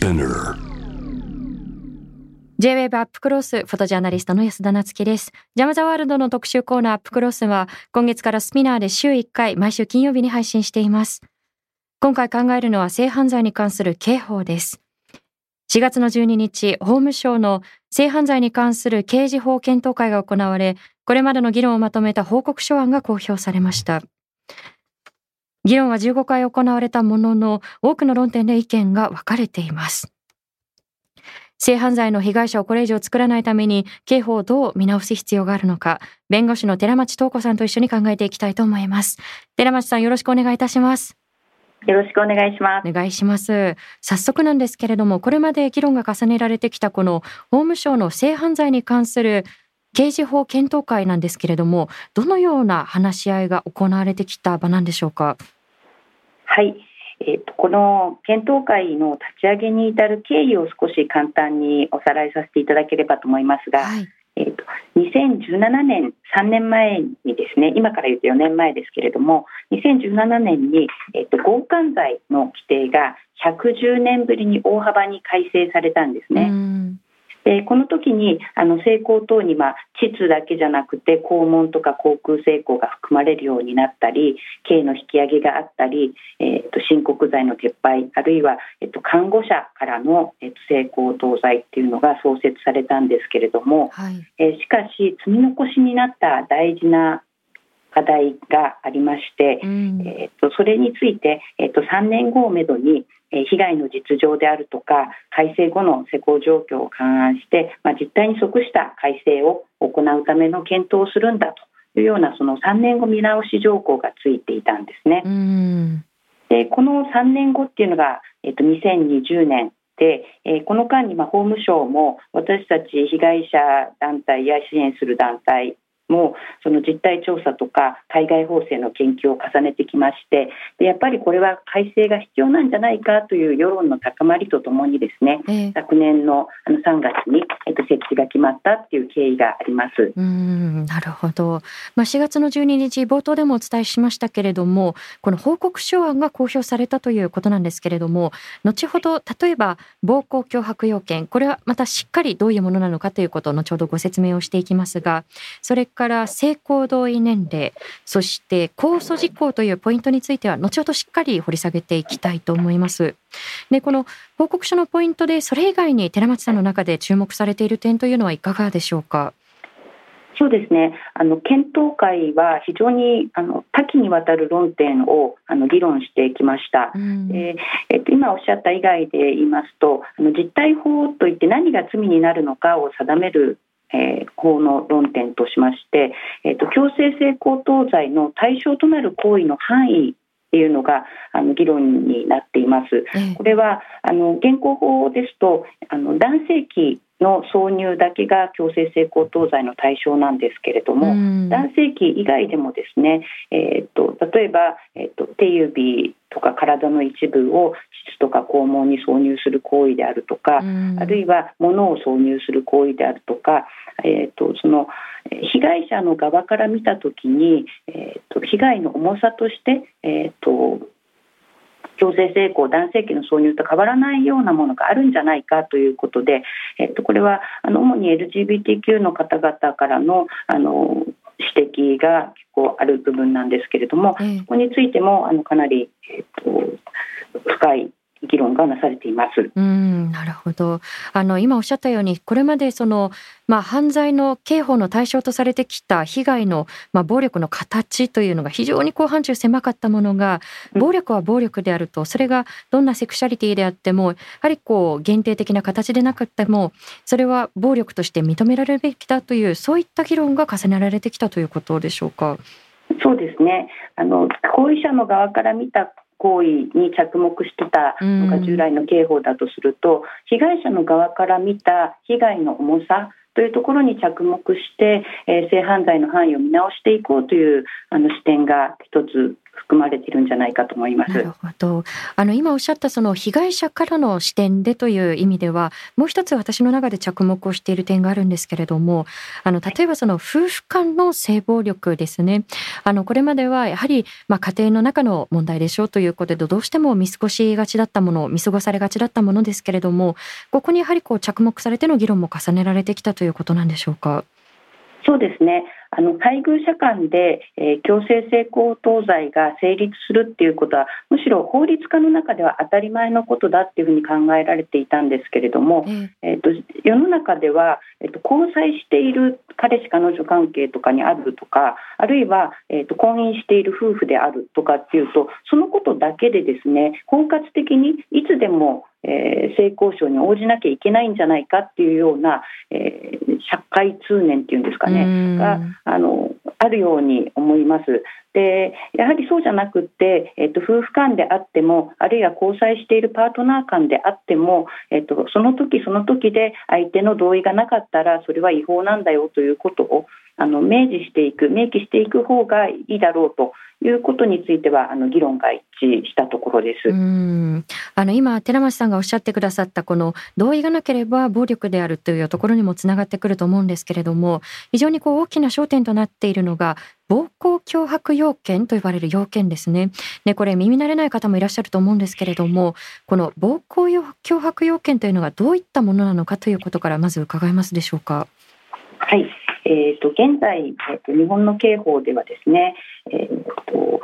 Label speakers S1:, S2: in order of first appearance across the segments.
S1: Spinner
S2: J-WAVE アップクロスフォトジャーナリストの安田なつきです。ジャムザワールドの特集コーナーアップクロスは今月からスピナーで週1回毎週金曜日に配信しています。今回考えるのは性犯罪に関する刑法です。4月の12日、法務省の性犯罪に関する刑事法検討会が行われ、これまでの議論をまとめた報告書案が公表されました。議論は15回行われたものの、多くの論点で意見が分かれています。性犯罪の被害者をこれ以上作らないために刑法をどう見直す必要があるのか弁護士の寺町東子さんと一緒に考えていきたいと思います寺町さんよろしくお願いいたします
S3: よろしくお願いします。
S2: お願いします早速なんですけれどもこれまで議論が重ねられてきたこの法務省の性犯罪に関する刑事法検討会なんですけれどもどのような話し合いが行われてきた場なんでしょうか？
S3: はい。えーとこの検討会の立ち上げに至る経緯を少し簡単におさらいさせていただければと思いますが、
S2: はい
S3: えーと2017年、3年前にですね、今から言うと4年前ですけれども、2017年に、えーと強姦罪の規定が110年ぶりに大幅に改正されたんですね。
S2: うん
S3: でこの時にあの性交等に、まあ、膣だけじゃなくて肛門とか口腔性交が含まれるようになったり刑の引き上げがあったり、えー、と申告罪の撤廃あるいは、えー、と看護者からの、えー、と性交等罪っていうのが創設されたんですけれども、
S2: はい。
S3: えーしかし積み残しになった大事な課題がありまして、
S2: うん。
S3: えー、とそれについて、えー、と3年後をめどに、えー被害の実情であるとか改正後の施行状況を勘案して、まあ、実態に即した改正を行うための検討をするんだというようなその3年後見直し条項がついていたんですね。
S2: うん
S3: でこの3年後っていうのが、えっと、2020年で、えーこの間にまあ法務省も私たち被害者団体や支援する団体もその実態調査とか海外法制の研究を重ねてきましてでやっぱりこれは改正が必要なんじゃないかという世論の高まりとともにですね
S2: ええ
S3: 昨年のあの3月に、えっと、設置が決まったっていう経緯があります。
S2: うんなるほど、まあ、4月の12日冒頭でもお伝えしましたけれどもこの報告書案が公表されたということなんですけれども後ほど例えば暴行脅迫要件これはまたしっかりどういうものなのかということを後ほどご説明をしていきますがそれから性行同意年齢そして控訴事項というポイントについては後ほどしっかり掘り下げていきたいと思います。でこの報告書のポイントでそれ以外に寺町さんの中で注目されている点というのはいかがでしょうか？
S3: そうですねあの検討会は非常にあの多岐にわたる論点をあの議論してきました。
S2: うん
S3: えーえっと、今おっしゃった以外で言いますとあの実態法といって何が罪になるのかを定める、えー法の論点としまして、えっと、強制性交等罪の対象となる行為の範囲っていうのがあの議論になっています。
S2: ええ
S3: これはあの現行法ですとあの男性器の挿入だけが強制性交等罪の対象なんですけれども、
S2: うん。
S3: 男性器以外でもですね、えーっと例えば、えーっと手指とか体の一部を膣とか肛門に挿入する行為であるとか、
S2: うん。
S3: あるいは物を挿入する行為であるとか、えーっとそのえー被害者の側から見たときに、えーっと被害の重さとして、えーっと強制性交男性器の挿入と変わらないようなものがあるんじゃないかということで、えっと、これはあの主に LGBTQ の方々からのあの指摘が結構ある部分なんですけれども、
S2: ええ。
S3: ここについてもあのかなり、えっと、深い議論がなされています。
S2: うん、なるほど。あの今おっしゃったように、これまでそのまあ犯罪の刑法の対象とされてきた被害のまあ暴力の形というのが非常にこう範疇狭かったものが、
S3: うん
S2: 暴力は暴力であると、それがどんなセクシャリティであっても、やはりこう限定的な形でなくても、それは暴力として認められるべきだというそういった議論が重ねられてきたということでしょうか？
S3: そうですねあの行為者の側から見た行為に着目してたのが従来の刑法だとすると、被害者の側から見た被害の重さとそういうところに着目して、えー、性犯罪の範囲を見直していこうというあの視点が一つ含まれているんじゃないかと思います。なるほ
S2: ど。あの今おっしゃったその被害者からの視点でという意味では、もう一つ私の中で着目をしている点があるんですけれども、あの例えばその夫婦間の性暴力ですね。あのこれまではやはりまあ家庭の中の問題でしょうということでどうしても見過ごしがちだったもの、見過ごされがちだったものですけれども、ここにやはりこう着目されての議論も重ねられてきたといういうことなんでしょうか？
S3: そうですね。あの配偶者間で、えー、強制性交等罪が成立するっていうことはむしろ法律家の中では当たり前のことだっていうふうに考えられていたんですけれども、うん、えーと、世の中では、えーと、交際している彼氏彼女関係とかにあるとかあるいは、えーと、婚姻している夫婦であるとかっていうとそのことだけでですね包括的にいつでもえー、性交渉に応じなきゃいけないんじゃないかっていうような、えー、社会通念っていうんですかねがあのあるように思います。でやはりそうじゃなくて、えっと、夫婦間であってもあるいは交際しているパートナー間であっても、えっと、その時その時で相手の同意がなかったらそれは違法なんだよということをあの明示していく明記していく方がいいだろうということについてはあの議論が一致したところです
S2: うんあの今寺町さんがおっしゃってくださったこの同意がなければ暴力であるというところにもつながってくると思うんですけれども非常にこう大きな焦点となっているのが暴行脅迫要件と呼ばれる要件ですね。ねこれ耳慣れない方もいらっしゃると思うんですけれどもこの暴行脅迫要件というのがどういったものなのかということからまず伺えますでしょうか。
S3: はい、えーと、現在、えーと、日本の刑法ではですね、えーと、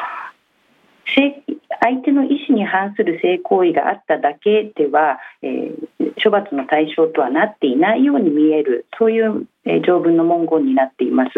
S3: 相手の意思に反する性行為があっただけでは、えー、処罰の対象とはなっていないように見えるそういうえ条文の文言になっています。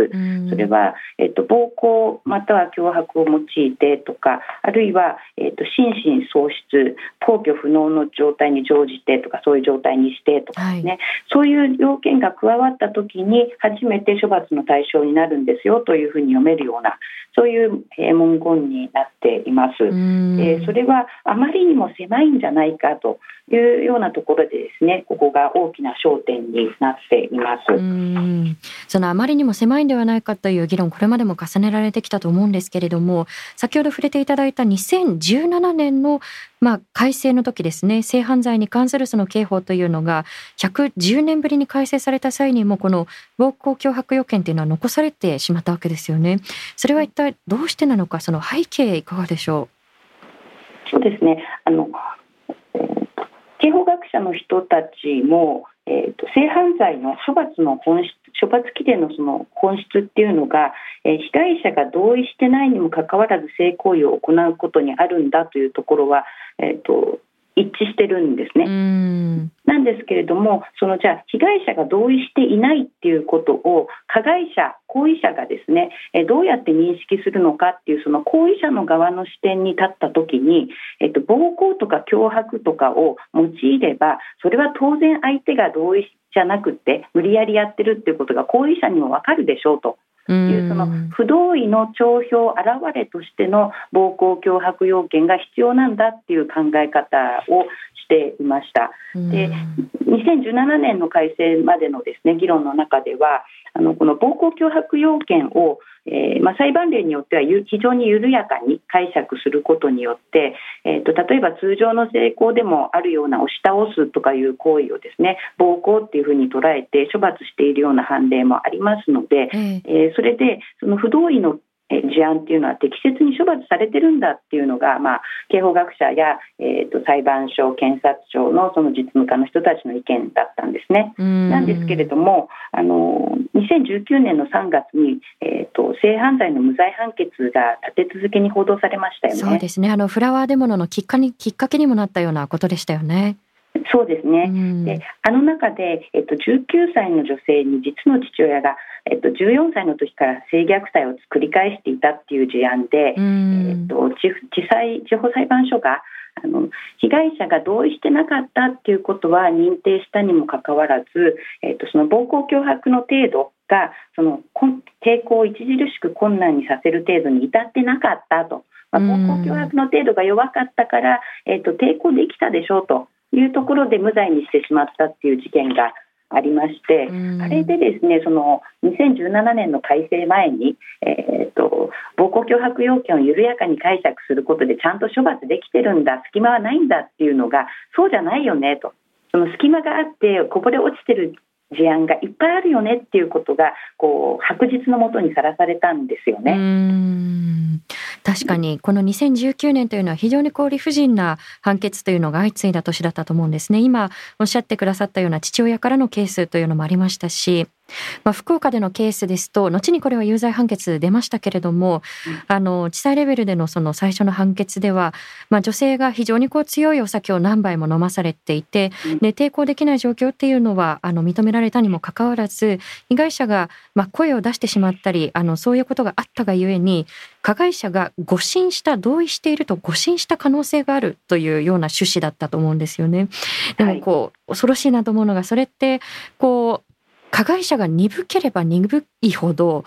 S3: それは、えっと、暴行または脅迫を用いてとかあるいは、えっと、心神喪失皇居不能の状態に乗じてとかそういう状態にしてとかですね、はい、そういう要件が加わった時に初めて処罰の対象になるんですよというふうに読めるようなそういう文言になっています。えそれはあまりにも狭いんじゃないかというようなところでですねここが大きな焦点になっています。
S2: そのあまりにも狭いんではないかという議論これまでも重ねられてきたと思うんですけれども先ほど触れていただいた2017年のまあ、改正の時ですね。性犯罪に関するその刑法というのが110年ぶりに改正された際にもこの暴行脅迫要件というのは残されてしまったわけですよね。それは一体どうしてなのかその背景いかがでしょ
S3: う？そうですね。あの刑法学者の人たちもえーと、性犯罪の処罰の本質処罰規定のその本質っていうのが、えー、被害者が同意してないにもかかわらず性行為を行うことにあるんだというところは、えーと一致してるんですね。なんですけれどもそのじゃあ被害者が同意していないっていうことを加害者行為者がですねどうやって認識するのかっていうその行為者の側の視点に立った時に、えっと、暴行とか脅迫とかを用いればそれは当然相手が同意じゃなくて無理やりやってるっていうことが行為者にも分かるでしょうと。いうその不同意の帳票現れとしての暴行脅迫要件が必要なんだっていう考え方をしていました。で2017年の改正までのですね議論の中ではあのこの暴行脅迫要件を、えー、まあ、裁判例によっては非常に緩やかに解釈することによって、えーと、例えば通常の成功でもあるような押し倒すとかいう行為をですね暴行っていうふうに捉えて処罰しているような判例もありますので、えー、それでその不同意の事案っていうのは適切に処罰されてるんだっていうのが、まあ、刑法学者や、えーと、裁判所、検察庁のその実務家の人たちの意見だったんですね。なんですけれどもあの2019年の3月に、えーと、性犯罪の無罪判決が立て続けに報道されましたよね。
S2: そうですねあのフラワーデモのきっかにきっかけにもなったようなことでしたよね。
S3: そうですね、であの中で、えっと、19歳の女性に実の父親が、えっと、14歳の時から性虐待を繰り返していたっていう事案で、えっと、地裁地方裁判所があの被害者が同意してなかったっていうことは認定したにもかかわらず、えっと、その暴行脅迫の程度がその抵抗を著しく困難にさせる程度に至ってなかったと。まあ、暴行脅迫の程度が弱かったから、えっと、抵抗できたでしょうというところで無罪にしてしまったっていう事件がありまして、あれでですねその2017年の改正前に、えーと、暴行脅迫要件を緩やかに解釈することでちゃんと処罰できてるんだ隙間はないんだっていうのがそうじゃないよねと。その隙間があってこぼれ落ちてる事案がいっぱいあるよねっていうことがこう白日のもとにさらされたんですよね。
S2: 確かにこの2019年というのは非常にこう理不尽な判決というのが相次いだ年だったと思うんですね。今おっしゃってくださったような父親からのケースというのもありましたしまあ、福岡でのケースですと後にこれは有罪判決出ましたけれども、うん、あの地裁レベルでのその最初の判決では、まあ、女性が非常にこう強いお酒を何杯も飲まされていて、うん、で抵抗できない状況っていうのはあの認められたにもかかわらず被害者がまあ声を出してしまったりあのそういうことがあったがゆえに加害者が誤信した同意していると誤信した可能性があるというような趣旨だったと思うんですよね。でもこう、恐ろしいなと思うのがそれってこう加害者が鈍ければ鈍いほど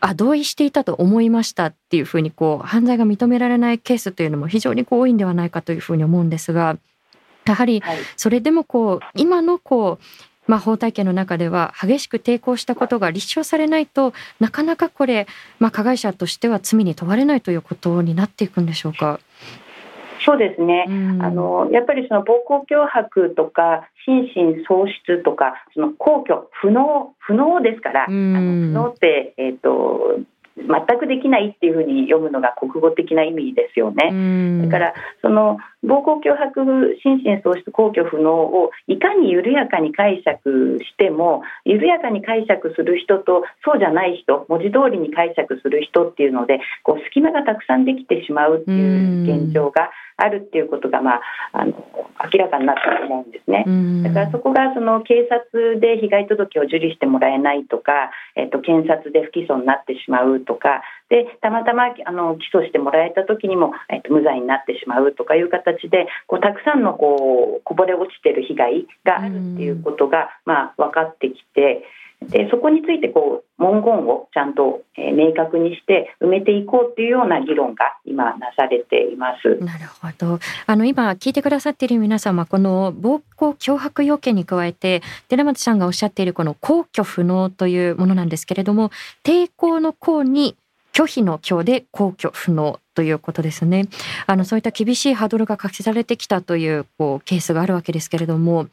S2: あ同意していたと思いましたっていうふうにこう犯罪が認められないケースというのも非常にこう多いんではないかというふうに思うんですがやはりそれでもこう今のこうまあ、法体系の中では激しく抵抗したことが立証されないとなかなかこれ、まあ、加害者としては罪に問われないということになっていくんでしょうか？
S3: そうですね、うん、あのやっぱりその暴行脅迫とか心神喪失とかその皇居不能不能ですから、うん、あの不能って、えーと、全くできないっていうふうに読むのが国語的な意味ですよね。うん、だからその暴行脅迫心神喪失皇居不能をいかに緩やかに解釈しても緩やかに解釈する人とそうじゃない人文字通りに解釈する人っていうのでこう隙間がたくさんできてしまうっていう現状があるっていうことが、まあ、あの明らかになったと思うんですね。だからそこがその警察で被害届を受理してもらえないとか、えっと、検察で不起訴になってしまうとかでたまたまあの起訴してもらえた時にも、えっと、無罪になってしまうとかいう形でこうたくさんのこうこぼれ落ちてる被害があるっていうことが、まあ、分かってきて。でそこについてこう文言をちゃんと、えー、明確にして埋めていこうっていうような議論が今なされています。
S2: なるほど。あの今聞いてくださっている皆様この暴行脅迫要件に加えて寺松さんがおっしゃっているこの公挙不能というものなんですけれども抵抗の項に拒否の拒で公挙不能ということですね。あのそういった厳しいハードルが課されてきたというこうケースがあるわけですけれども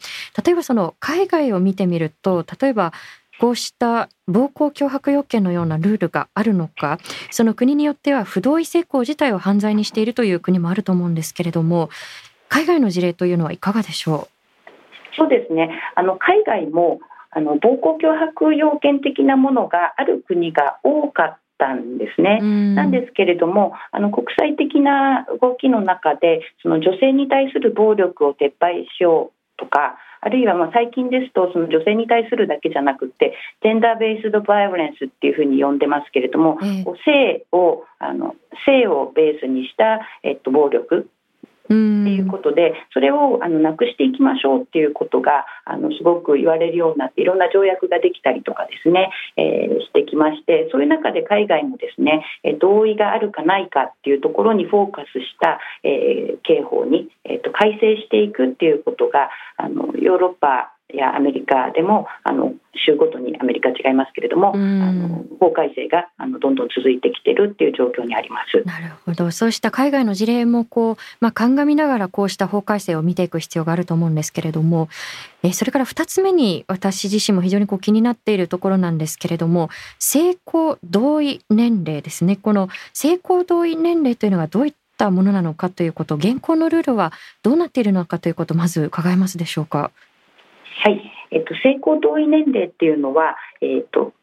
S2: 例えばその海外を見てみると例えばこうした暴行脅迫要件のようなルールがあるのかその国によっては不同意性交自体を犯罪にしているという国もあると思うんですけれども海外の事例というのはいかがでしょ
S3: う？そうですね。あの海外もあの暴行脅迫要件的なものがある国が多かったんですね。なんですけれどもあの国際的な動きの中でその女性に対する暴力を撤廃しようとかあるいはまあ最近ですとその女性に対するだけじゃなくてジェンダーベースドバイオレンスっていうふうに呼んでますけれども、えー、性をあの性をベースにした、えっと、暴力っていうことでそれをあのなくしていきましょうっていうことがあのすごく言われるようになっていろんな条約ができたりとかですね、えー、してきましてそういう中で海外もですね同意があるかないかっていうところにフォーカスした、えー、刑法に、えーと、改正していくっていうことがあのヨーロッパやアメリカでもあの州ごとにアメリカ違いますけれども、あの法改正があのどんどん続いてきてるっていう状況にあります。
S2: なるほど。そうした海外の事例もこうまあ鑑みながらこうした法改正を見ていく必要があると思うんですけれども、えそれから2つ目に私自身も非常にこう気になっているところなんですけれども、性交同意年齢ですね。この性交同意年齢というのはどういったものなのかということ、現行のルールはどうなっているのかということまず伺えますでしょうか？
S3: はい、えっと、性交同意年齢っていうのは、えっと、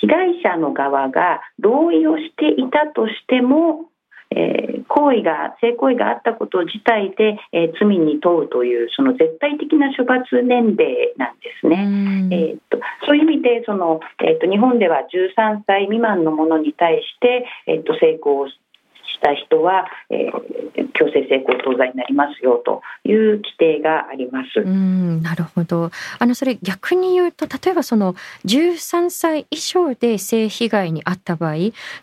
S3: 被害者の側が同意をしていたとしても、えー、行為が性行為があったこと自体で、えー、罪に問うというその絶対的な処罰年齢なんですね。えー、っとそういう意味でその、えー、っと日本では13歳未満の者に対して、えー、っと性交した人は、えー、強制性交等罪になりますよという規定があります。
S2: うんなるほど。あのそれ逆に言うと例えばその13歳以上で性被害に遭った場合、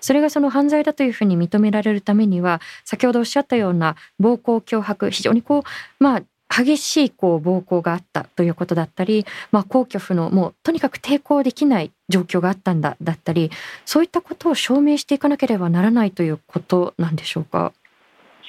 S2: それがその犯罪だというふうに認められるためには先ほどおっしゃったような暴行脅迫非常にこうまあ激しいこう暴行があったということだったり、まあ、皇居府のもうとにかく抵抗できない状況があったんだだったりそういったことを証明していかなければならないということなんでしょうか？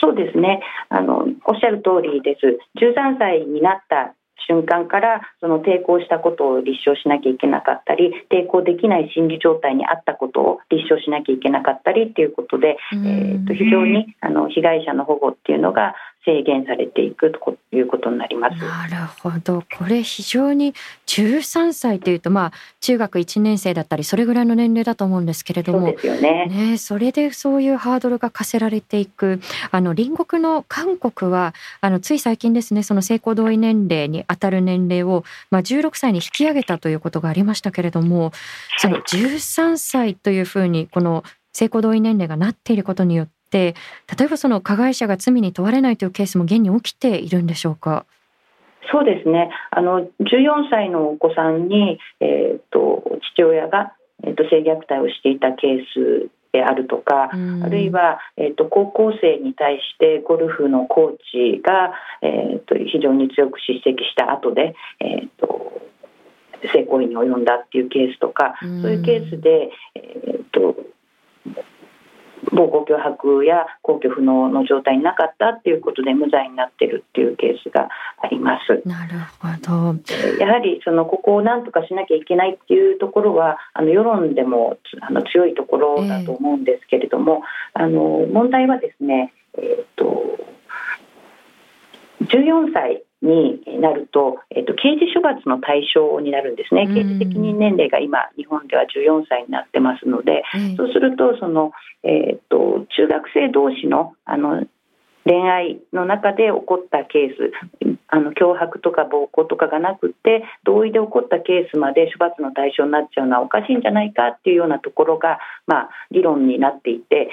S3: そうですねあのおっしゃる通りです。13歳になった瞬間からその抵抗したことを立証しなきゃいけなかったり抵抗できない心理状態にあったことを立証しなきゃいけなかったりっていうことで、えー、と非常にあの被害者の保護っていうのが制限されていくということになります。
S2: なるほど。これ非常に13歳というとまあ中学1年生だったりそれぐらいの年齢だと思うんですけれども、
S3: そうですよね。
S2: ねそれでそういうハードルが課せられていく。あの隣国の韓国はあのつい最近ですねその性交同意年齢に当たる年齢をまあ16歳に引き上げたということがありましたけれども、その13歳というふうにこの性交同意年齢がなっていることによってって例えばその加害者が罪に問われないというケースも現に起きているんでしょうか？
S3: そうですね。あの14歳のお子さんに、えーと、父親が、えーと、性虐待をしていたケースであるとか、あるいは、えーと、高校生に対してゴルフのコーチが、えー、と非常に強く叱責した後で、えー、と性行為に及んだっていうケースとか、そういうケースで、えー、と暴行脅迫や皇居不能の状態になかったっていうことで無罪になってるっていうケースがあります。
S2: なるほど。
S3: やはりそのここを何とかしなきゃいけないっていうところはあの世論でもあの強いところだと思うんですけれども、えー、あの問題はですね、えっ、と14歳になると、えっと、刑事処罰の対象になるんですね、刑事責任年齢が今、日本では14歳になってますので、そうするとその、えっと、中学生同士のあの恋愛の中で起こったケースあの脅迫とか暴行とかがなくて同意で起こったケースまで処罰の対象になっちゃうのはおかしいんじゃないかっていうようなところが、まあ、議論になっていて、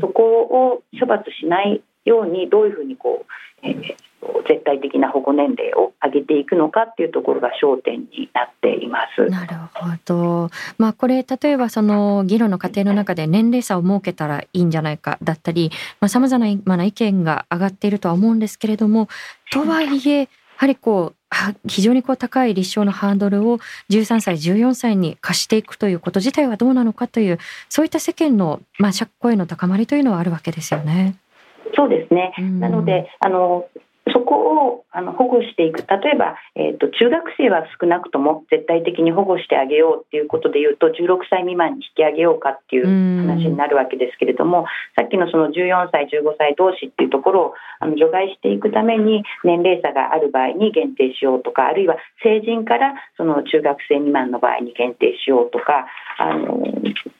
S3: そこを処罰しないようにどういうふうにこう、えー絶対的な保護年齢を上げていくのかっていうところが焦点になっています。
S2: なるほど。まあこれ例えばその議論の過程の中で年齢差を設けたらいいんじゃないかだったり、まあ様々な意見が上がっているとは思うんですけれども、とはいえやはりこう非常にこう高い立証のハードルを13歳14歳に課していくということ自体はどうなのかというそういった世間のまあ声の高まりというのはあるわけですよね。
S3: そうですね。なのであのそこをあの保護していく。例えば、えーと、中学生は少なくとも絶対的に保護してあげようっていうことでいうと16歳未満に引き上げようかっていう話になるわけですけれどもさっきのその14歳15歳同士っていうところをあの除外していくために年齢差がある場合に限定しようとかあるいは成人からその中学生未満の場合に限定しようとかあの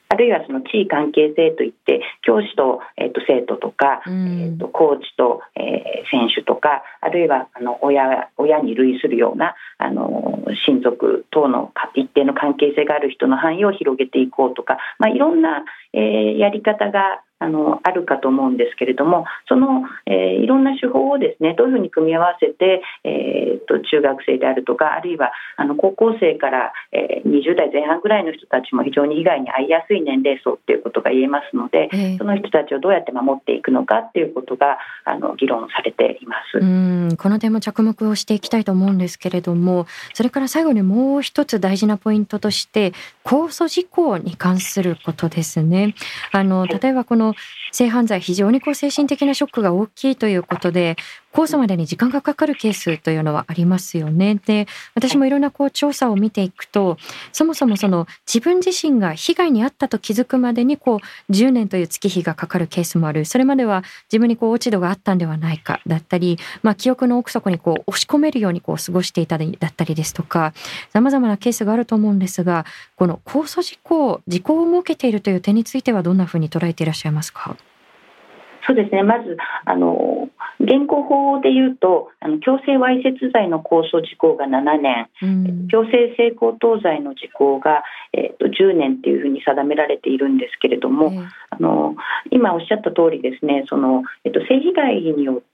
S3: あるいはその地位関係性といって教師と,、えーと、生徒とか、うん、えーと、コーチと、えー、選手とかあるいはあの親親に類するようなあの親族等の一定の関係性がある人の範囲を広げていこうとか、まあ、いろんな、えー、やり方があのあるかと思うんですけれどもその、えー、いろんな手法をですねどういうふうに組み合わせて、えーと、中学生であるとかあるいはあの高校生から、えー、20代前半ぐらいの人たちも非常に被害に遭いやすい年齢層っていうことが言えますので、えー、その人たちをどうやって守っていくのかっていうことがあの議論されています
S2: うんこの点も着目をしていきたいと思うんですけれどもそれから最後にもう一つ大事なポイントとして控訴事項に関することですね。あの例えばこの性犯罪非常にこう精神的なショックが大きいということで控訴までに時間がかかるケースというのはありますよね。で私もいろんなこう調査を見ていくとそもそもその自分自身が被害に遭ったと気づくまでにこう10年という月日がかかるケースもある。それまでは自分にこう落ち度があったんではないかだったり、まあ、記憶の奥底にこう押し込めるようにこう過ごしていたりだったりですとかさまざまなケースがあると思うんですがこの控訴事項時効を設けているという点についてはどんなふうに捉えていらっしゃいますか？
S3: そうですね。まずあの現行法でいうとあの強制わいせつ罪の控訴時効が7年、うん、強制性交等罪の時効が、えーと、10年っていうふうに定められているんですけれども、うん、あの今おっしゃった通りですねその、えーと、性被害によって、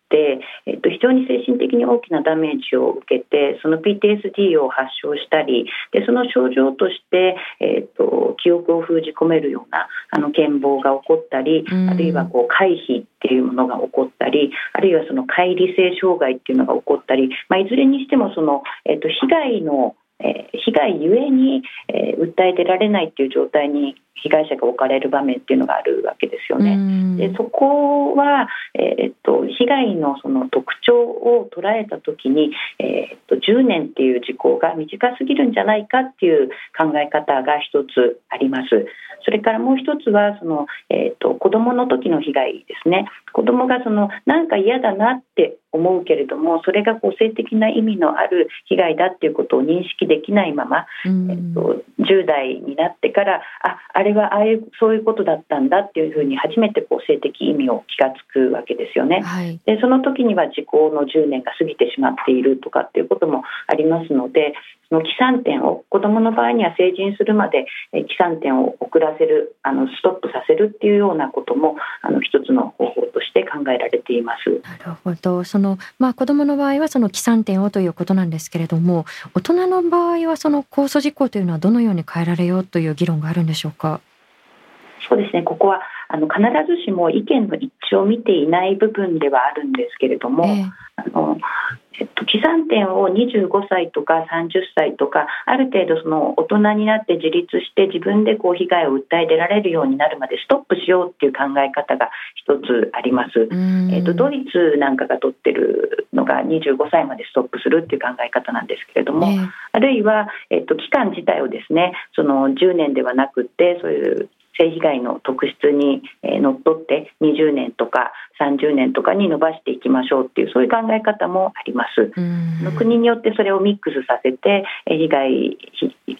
S3: えっと、非常に精神的に大きなダメージを受けてその PTSD を発症したりでその症状として、えっと、記憶を封じ込めるようなあの健忘が起こったり、あるいはこう回避っていうものが起こったりあるいはその乖離性障害っていうのが起こったり、まあ、いずれにしてもその、えっと、被害のえー、被害ゆえに、えー、訴え出られないっていう状態に被害者が置かれる場面っていうのがあるわけですよね。でそこは、えー、っと被害のその特徴を捉えた時に、えー、っと10年っていう時効が短すぎるんじゃないかっていう考え方が一つあります。それからもう一つはその、えーと、子どもの時の被害ですね子どもがそのなんか嫌だなって思うけれどもそれが個性的な意味のある被害だっていうことを認識できないまま、えーと、10代になってからああれはああいうそういうことだったんだっていうふうに初めてこう性的意味を気が付くわけですよね。はい、でその時には時効の10年が過ぎてしまっているとかっていうこともありますのでその起算点を子どもの場合には成人するまで起算点を遅らせるあのストップさせるっていうようなこともあの一つの方法として考えられています。
S2: なるほどその、まあ、子どもの場合はその起算点をということなんですけれども大人の場合はその控訴事項というのはどのように変えられようという議論があるんでしょうか？
S3: そうですねここはあの必ずしも意見の一致を見ていない部分ではあるんですけれども、えー、あのえっと、起算点を25歳とか30歳とかある程度その大人になって自立して自分でこう被害を訴え出られるようになるまでストップしようっていう考え方が一つあります。えっと、ドイツなんかが取ってるのが25歳までストップするっていう考え方なんですけれども、えー、あるいは、えっと、期間自体をですねその10年ではなくてそういう性被害の特質にのっとって20年とか30年とかに伸ばしていきましょうっていうそういう考え方もあります。国によってそれをミックスさせて被害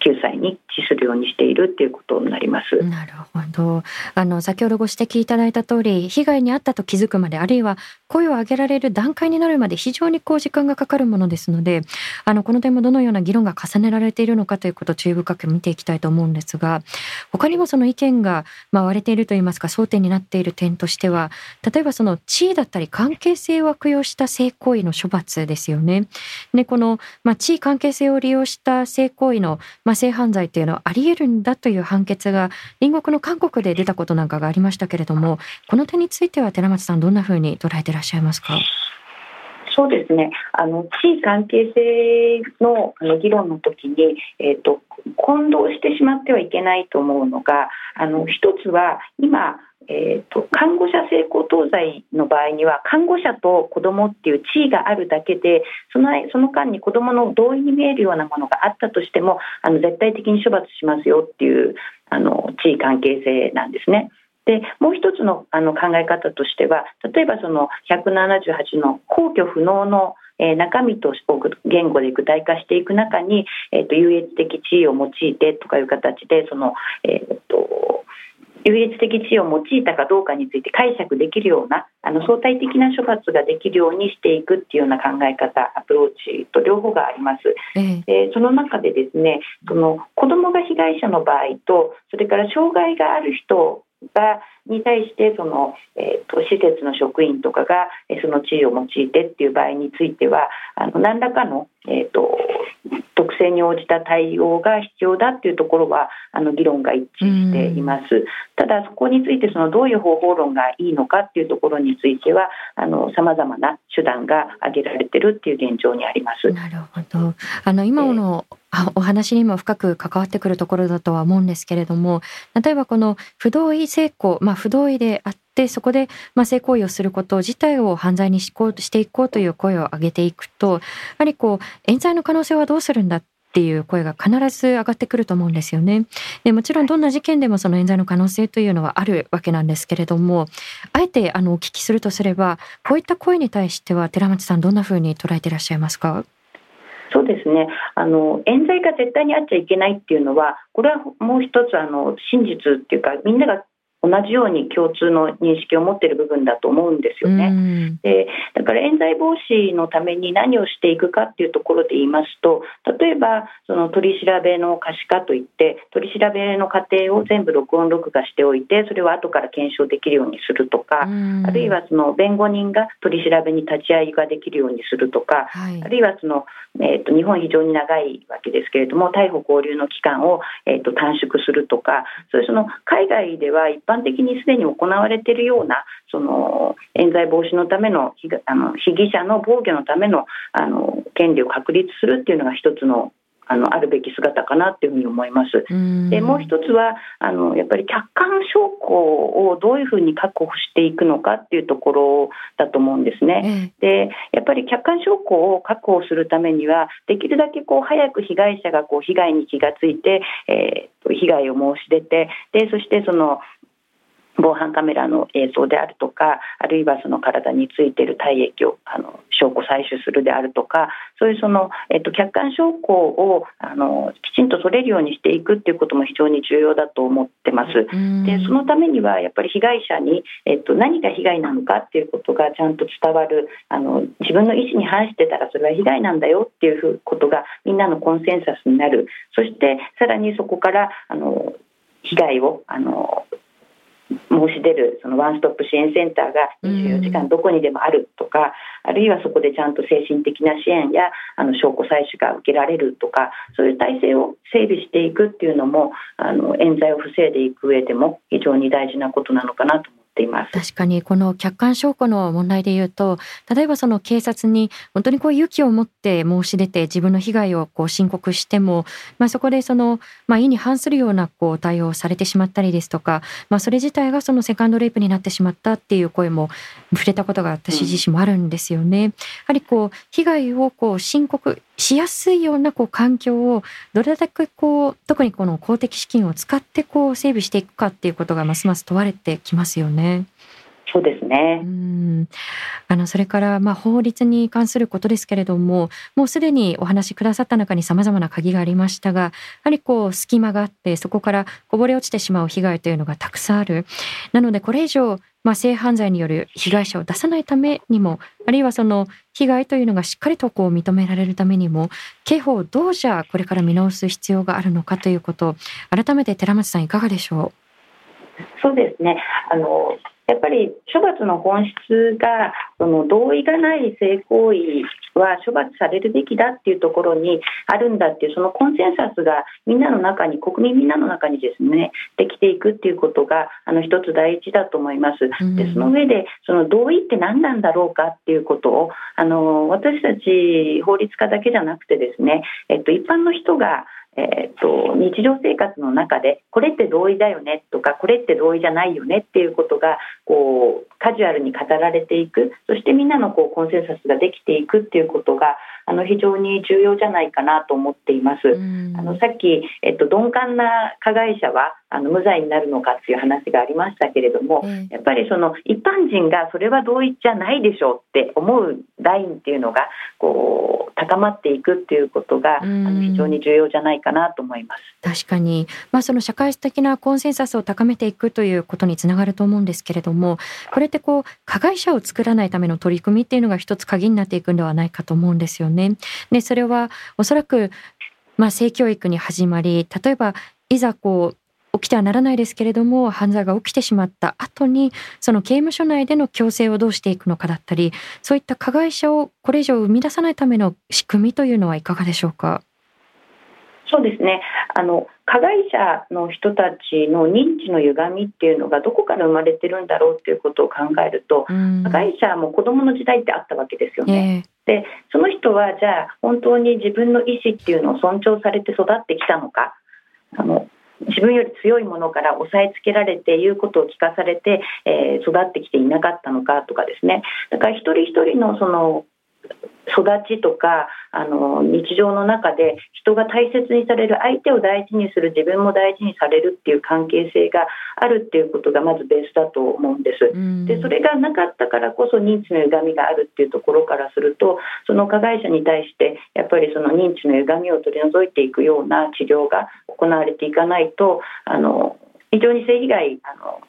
S3: 救済に資するようにしているっていうことになります。
S2: なるほど。あの先ほどご指摘いただいた通り被害に遭ったと気づくまであるいは声を上げられる段階になるまで非常にこう時間がかかるものですのであのこの点もどのような議論が重ねられているのかということを注意深く見ていきたいと思うんですが他にもその意見がま割れているといいますか争点になっている点としては例えばその地位だったり関係性を悪用した性行為の処罰ですよね。でこの、まあ、地位関係性を利用した性行為の、まあ、性犯罪というのはあり得るんだという判決が隣国の韓国で出たことなんかがありましたけれどもこの点については寺松さんどんなふうに捉えてらっしゃいますか？
S3: そうですねあの地位関係性のあの議論の時に、えーと、混同してしまってはいけないと思うのがあの一つは今えーと、看護者性交等罪の場合には看護者と子どもっていう地位があるだけでそのその間に子どもの同意に見えるようなものがあったとしてもあの絶対的に処罰しますよっていうあの地位関係性なんですね。でもう一つのあの考え方としては例えばその178の皇居不能のえ中身と言語で具体化していく中に、えーと、優越的地位を用いてとかいう形でその、えーと優越的地位を用いたかどうかについて解釈できるようなあの相対的な処罰ができるようにしていくっていうような考え方アプローチと両方があります。ええ、その中でですねその子どもが被害者の場合とそれから障害がある人がに対してその、えーと、施設の職員とかがその地位を用いてっていう場合についてはあの何らかの、えーと、特性に応じた対応が必要だっていうところはあの議論が一致しています。ただそこについてそのどういう方法論がいいのかっていうところについてはさまざまな手段が挙げられてるっていう現状にあります。
S2: なるほどあの今の、えーお話にも深く関わってくるところだとは思うんですけれども例えばこの不同意性交、まあ、不同意であってそこでまあ性行為をすること自体を犯罪にしこうしていこうという声を上げていくとやはりこう冤罪の可能性はどうするんだっていう声が必ず上がってくると思うんですよね。でもちろんどんな事件でもその冤罪の可能性というのはあるわけなんですけれどもあえてあのお聞きするとすればこういった声に対しては寺町さんどんなふうに捉えていらっしゃいますか？
S3: そうですね。あの冤罪が絶対にあっちゃいけないっていうのはこれはもう一つあの真実っていうかみんなが同じように共通の認識を持っている部分だと思うんですよね。でだから冤罪防止のために何をしていくかっていうところで言いますと例えばその取り調べの可視化といって取り調べの過程を全部録音録画しておいてそれを後から検証できるようにするとかあるいはその弁護人が取り調べに立ち会いができるようにするとか、はい、あるいはその、えーと、日本非常に長いわけですけれども逮捕交留の期間を、えーと短縮するとかそういうその海外では一般的にすでに行われているようなその冤罪防止のためのあの被疑者の防御のためのあの権利を確立するっていうのが一つのあのあるべき姿かなっていうふうに思います。でもう一つはあのやっぱり客観証拠をどういうふうに確保していくのかっていうところだと思うんですね。でやっぱり客観証拠を確保するためにはできるだけこう早く被害者がこう被害に気がついて、えー、被害を申し出てでそしてその防犯カメラの映像であるとかあるいはその体についている体液をあの証拠採取するであるとかそういうその、えっと、客観証拠をあのきちんと取れるようにしていくっていうことも非常に重要だと思ってます。でそのためにはやっぱり被害者に、えっと、何が被害なのかっていうことがちゃんと伝わるあの自分の意思に反してたらそれは被害なんだよっていうことがみんなのコンセンサスになるそしてさらにそこからあの被害をあの申し出るそのワンストップ支援センターが24時間どこにでもあるとか、あるいはそこでちゃんと精神的な支援やあの証拠採取が受けられるとかそういう体制を整備していくっていうのもあの冤罪を防いでいく上でも非常に大事なことなのかなとています
S2: 確かにこの客観証拠の問題で言うと例えばその警察に本当にこう勇気を持って申し出て自分の被害をこう申告しても、まあ、そこでその、まあ、意に反するようなこう対応をされてしまったりですとか、まあ、それ自体がそのセカンドレイプになってしまったっていう声も触れたことが私自身もあるんですよね。うん、やはりこう被害をこう申告しやすいようなこう環境をどれだけこう特にこの公的資金を使ってこう整備していくかっていうことがますます問われてきますよね。
S3: そうですね。う
S2: んあのそれからまあ法律に関することですけれども、もうすでにお話しくださった中に様々な鍵がありましたが、やはりこう隙間があってそこからこぼれ落ちてしまう被害というのがたくさんある。なのでこれ以上まあ、性犯罪による被害者を出さないためにもあるいはその被害というのがしっかりとこう認められるためにも刑法をどうじゃこれから見直す必要があるのかということ改めて寺松さんいかがでしょ
S3: う？そうですねあのやっぱり処罰の本質がその同意がない性行為は処罰されるべきだっていうところにあるんだっていうそのコンセンサスがみんなの中に国民みんなの中にですねできていくっていうことがあの一つ第一だと思います。でその上でその同意って何なんだろうかっていうことをあの私たち法律家だけじゃなくてですね、えっと、一般の人がえーと、日常生活の中でこれって同意だよね？とかこれって同意じゃないよね？っていうことがこうカジュアルに語られていく。そしてみんなのこうコンセンサスができていくっていうことがあの非常に重要じゃないかなと思っています。あのさっき、えっと、鈍感な加害者はあの無罪になるのかっていう話がありましたけれども、やっぱりその一般人がそれは同意じゃないでしょうって思うラインっていうのがこう高まっていくっていうことが、あの非常に重要じゃないかなと思います。
S2: 確かに、まあ、その社会的なコンセンサスを高めていくということにつながると思うんですけれどもこれってこう加害者を作らないための取り組みっていうのが一つ鍵になっていくんではないかと思うんですよね。でそれはおそらくまあ、性教育に始まり例えばいざこう起きてはならないですけれども犯罪が起きてしまった後にその刑務所内での強制をどうしていくのかだったりそういった加害者をこれ以上生み出さないための仕組みというのはいかがでしょうか？
S3: そうですねあの加害者の人たちの認知の歪みっていうのがどこから生まれてるんだろうっていうことを考えると、加害者も子どもの時代ってあったわけですよね。えー、でその人はじゃあ本当に自分の意思っていうのを尊重されて育ってきたのか？あの自分より強いものから押さえつけられて言うことを聞かされて、えー、育ってきていなかったのかとかですね。だから一人一人のその育ちとかあの日常の中で人が大切にされる相手を大事にする自分も大事にされるっていう関係性があるっていうことがまずベースだと思うんです。でそれがなかったからこそ認知の歪みがあるっていうところからするとその加害者に対してやっぱりその認知の歪みを取り除いていくような治療が行われていかないとあの非常に性被害あの、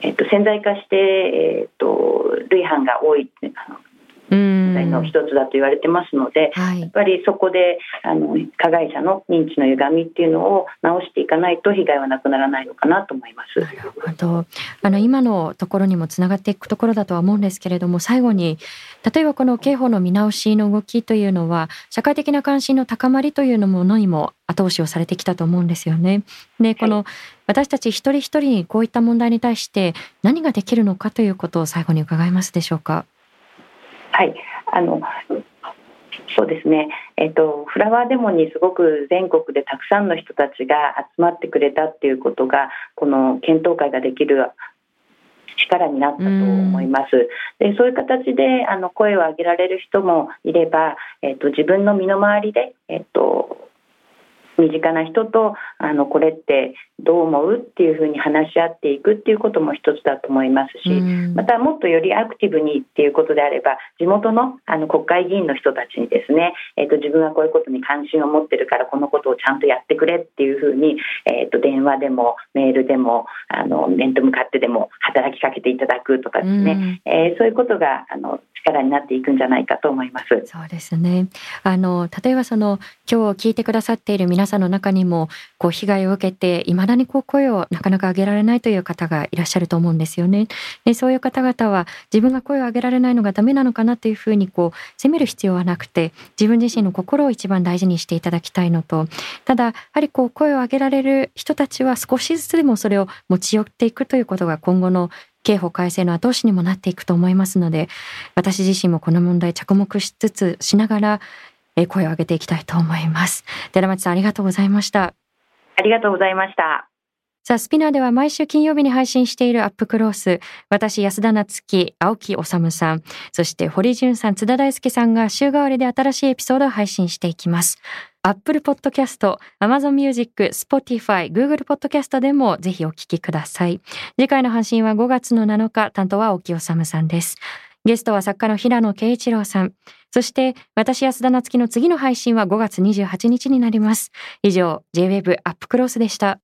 S3: えーと、潜在化して、えーと、類犯が多いあの問題の一つだと言われてますので、はい、やっぱりそこであの加害者の認知の歪みっていうのを直していかないと被害はなくならないのかなと思います。なるほ
S2: どあの今のところにもつながっていくところだとは思うんですけれども最後に例えばこの刑法の見直しの動きというのは社会的な関心の高まりというのものにも後押しをされてきたと思うんですよね。でこの、私たち一人一人にこういった問題に対して何ができるのかということを最後に伺いますでしょうか？
S3: はい。あのそうですね、えっと、フラワーデモにすごく全国でたくさんの人たちが集まってくれたっていうことがこの検討会ができる力になったと思います。でそういう形であの声を上げられる人もいれば、えっと、自分の身の回りで、えっと、身近な人とあのこれってどう思うっていうふうに話し合っていくっていうことも一つだと思いますし、またもっとよりアクティブにっていうことであれば地元のあの国会議員の人たちにですね、えーと、自分はこういうことに関心を持ってるからこのことをちゃんとやってくれっていうふうに、えーと、電話でもメールでもあの面と向かってでも働きかけていただくとかですね、えー、そういうことがあの力になっていくんじゃないかと思います。
S2: そうですね。あの例えばその今日聞いてくださっている皆さんの中にもこう被害を受けて未だにこう声をなかなか上げられないという方がいらっしゃると思うんですよね。でそういう方々は自分が声を上げられないのがダメなのかなというふうにこう責める必要はなくて自分自身の心を一番大事にしていただきたいのとただやはりこう声を上げられる人たちは少しずつでもそれを持ち寄っていくということが今後の刑法改正の後押しにもなっていくと思いますので私自身もこの問題着目しつつしながら声を上げていきたいと思います寺町さんありがとうございました
S3: ありがとうございました
S2: さあ、スピナーでは毎週金曜日に配信しているアップクロース。私、安田夏樹、青木治さん、そして堀潤さん、津田大介さんが週替わりで新しいエピソードを配信していきます。Apple Podcast、Amazon Music、Spotify、Google Podcast でもぜひお聞きください。次回の配信は5月の7日、担当は沖治さんです。ゲストは作家の平野慶一郎さん。そして私安田夏樹の次の配信は5月28日になります。以上、JWEB アップクロスでした。